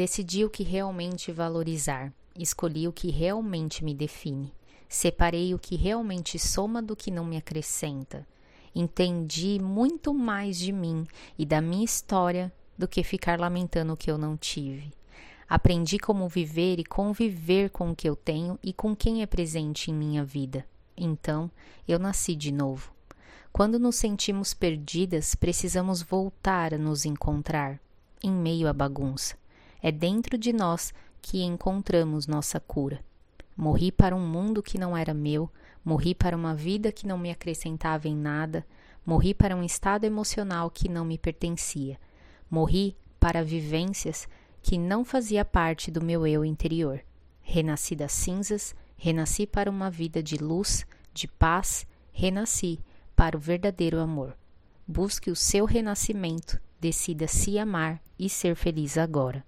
Decidi o que realmente valorizar, escolhi o que realmente me define, separei o que realmente soma do que não me acrescenta. Entendi muito mais de mim e da minha história do que ficar lamentando o que eu não tive. Aprendi como viver e conviver com o que eu tenho e com quem é presente em minha vida. Então, eu nasci de novo. Quando nos sentimos perdidas, precisamos voltar a nos encontrar em meio à bagunça. É dentro de nós que encontramos nossa cura. Morri para um mundo que não era meu, morri para uma vida que não me acrescentava em nada, morri para um estado emocional que não me pertencia, morri para vivências que não fazia parte do meu eu interior. Renasci das cinzas, renasci para uma vida de luz, de paz, renasci para o verdadeiro amor. Busque o seu renascimento, decida se amar e ser feliz agora.